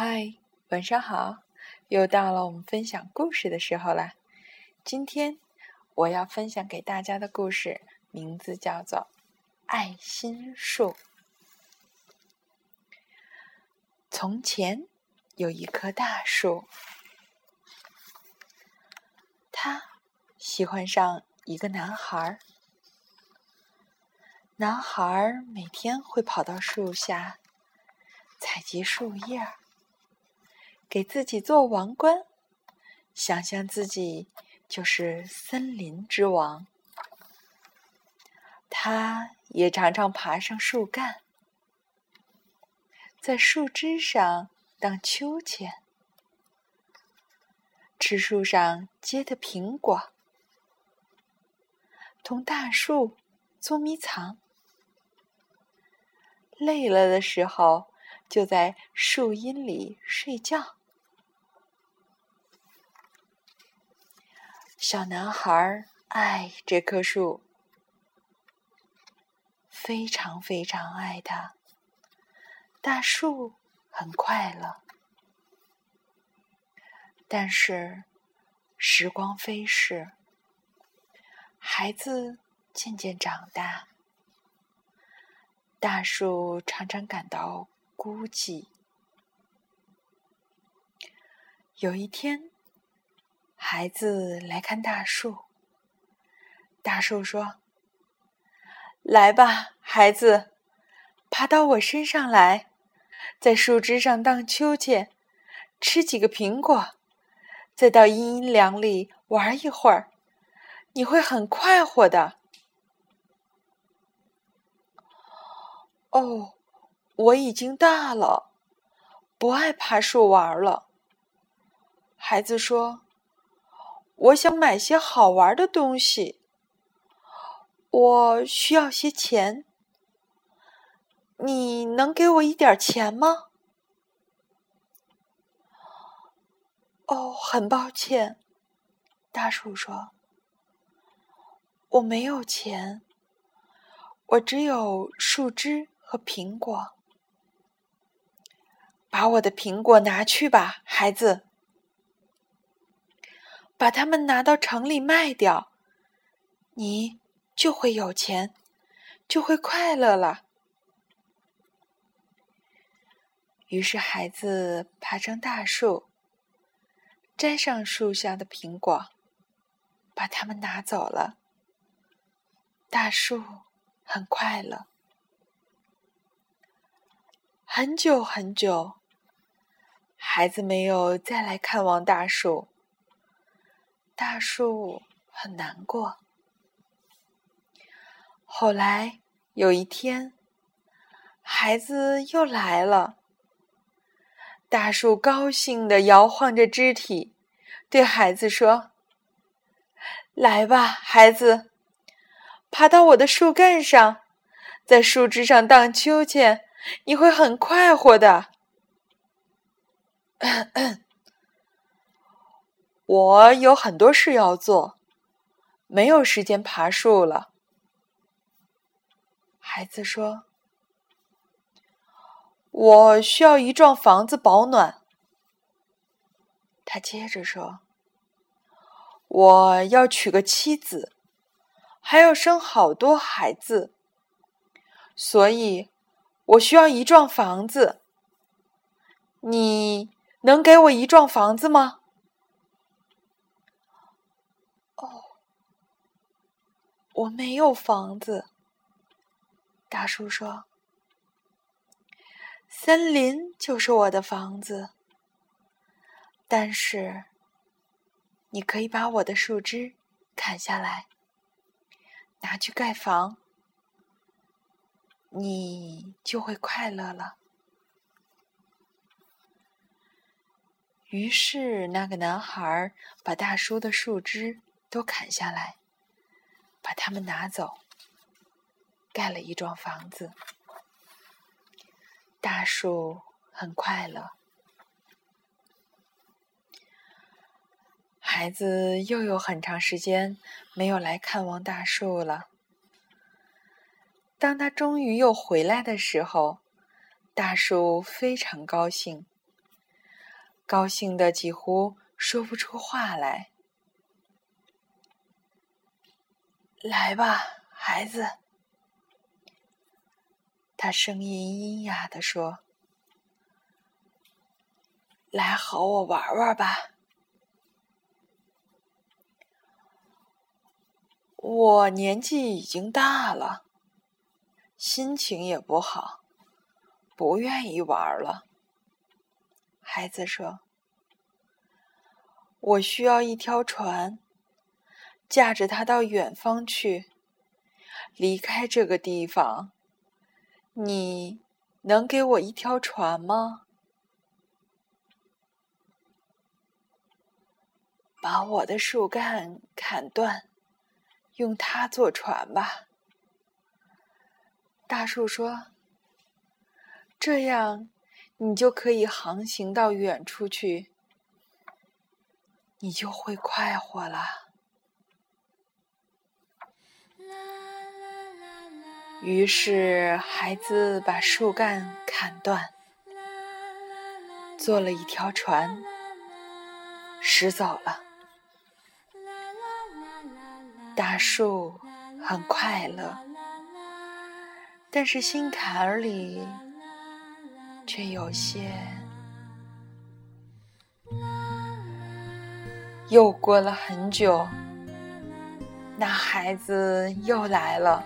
嗨，晚上好！又到了我们分享故事的时候啦。今天我要分享给大家的故事名字叫做《爱心树》。从前有一棵大树，它喜欢上一个男孩儿。男孩儿每天会跑到树下采集树叶儿。给自己做王冠，想象自己就是森林之王。他也常常爬上树干，在树枝上荡秋千，吃树上结的苹果，同大树捉迷藏。累了的时候，就在树荫里睡觉。小男孩爱这棵树，非常非常爱它。大树很快乐，但是时光飞逝，孩子渐渐长大，大树常常感到孤寂。有一天。孩子来看大树。大树说：“来吧，孩子，爬到我身上来，在树枝上荡秋千，吃几个苹果，再到阴凉里玩一会儿，你会很快活的。”哦，我已经大了，不爱爬树玩了。孩子说。我想买些好玩的东西，我需要些钱，你能给我一点钱吗？哦，很抱歉，大树说：“我没有钱，我只有树枝和苹果。把我的苹果拿去吧，孩子。”把它们拿到城里卖掉，你就会有钱，就会快乐了。于是，孩子爬上大树，摘上树下的苹果，把它们拿走了。大树很快乐。很久很久，孩子没有再来看望大树。大树很难过。后来有一天，孩子又来了。大树高兴地摇晃着肢体，对孩子说：“来吧，孩子，爬到我的树干上，在树枝上荡秋千，你会很快活的。”我有很多事要做，没有时间爬树了。孩子说：“我需要一幢房子保暖。”他接着说：“我要娶个妻子，还要生好多孩子，所以我需要一幢房子。你能给我一幢房子吗？”我没有房子，大叔说：“森林就是我的房子。但是，你可以把我的树枝砍下来，拿去盖房，你就会快乐了。”于是，那个男孩把大叔的树枝都砍下来。把它们拿走，盖了一幢房子。大树很快乐。孩子又有很长时间没有来看望大树了。当他终于又回来的时候，大树非常高兴，高兴的几乎说不出话来。来吧，孩子，他声音阴哑的说：“来和我玩玩吧。”我年纪已经大了，心情也不好，不愿意玩了。孩子说：“我需要一条船，驾着它到远方去，离开这个地方。你能给我一条船吗？把我的树干砍断。”用它做船吧，大树说：“这样你就可以航行到远处去，你就会快活了。”于是，孩子把树干砍断，做了一条船，驶走了。大树很快乐，但是心坎儿里却有些。又过了很久，那孩子又来了。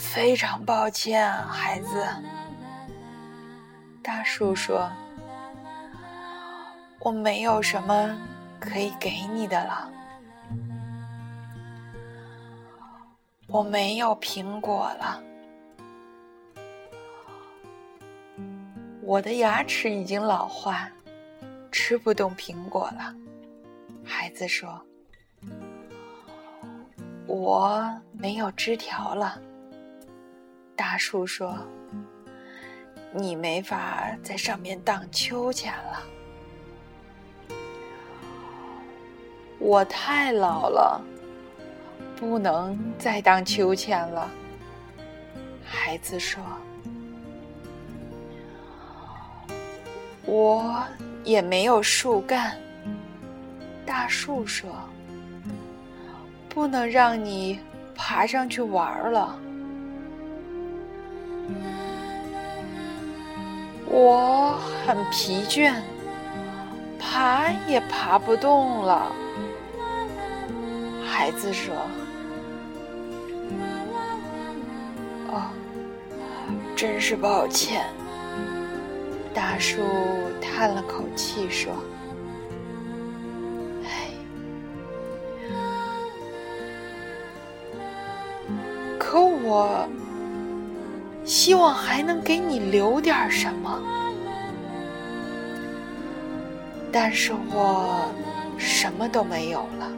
非常抱歉，孩子。大树说：“我没有什么。”可以给你的了，我没有苹果了，我的牙齿已经老化，吃不动苹果了。孩子说：“我没有枝条了。”大树说：“你没法在上面荡秋千了。”我太老了，不能再荡秋千了。孩子说：“我也没有树干。”大树说：“不能让你爬上去玩了。”我很疲倦，爬也爬不动了。孩子说：“哦，真是抱歉。”大树叹了口气说：“哎，可我希望还能给你留点什么，但是我什么都没有了。”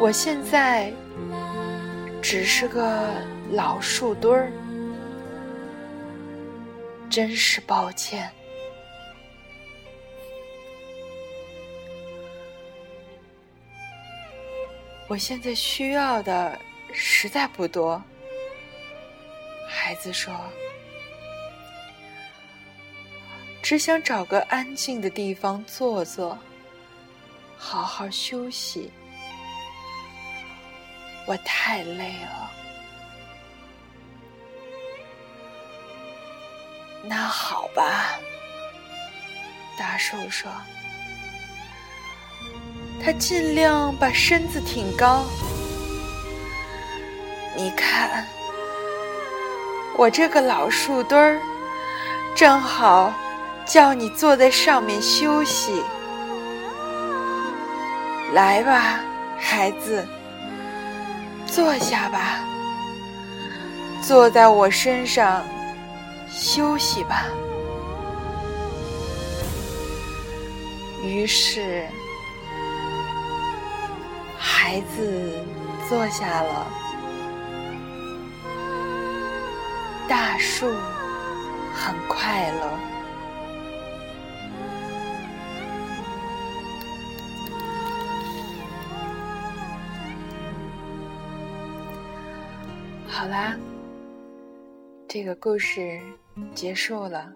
我现在只是个老树墩儿，真是抱歉。我现在需要的实在不多。孩子说：“只想找个安静的地方坐坐，好好休息。”我太累了。那好吧，大树说。他尽量把身子挺高。你看，我这个老树墩儿，正好叫你坐在上面休息。来吧，孩子。坐下吧，坐在我身上休息吧。于是，孩子坐下了，大树很快乐。好啦，这个故事结束了。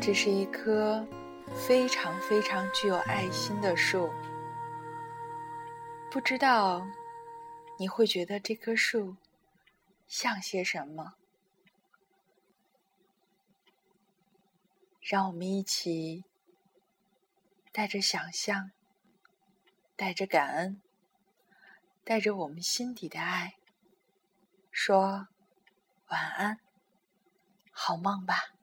这是一棵非常非常具有爱心的树，不知道你会觉得这棵树像些什么？让我们一起带着想象，带着感恩，带着我们心底的爱，说晚安，好梦吧。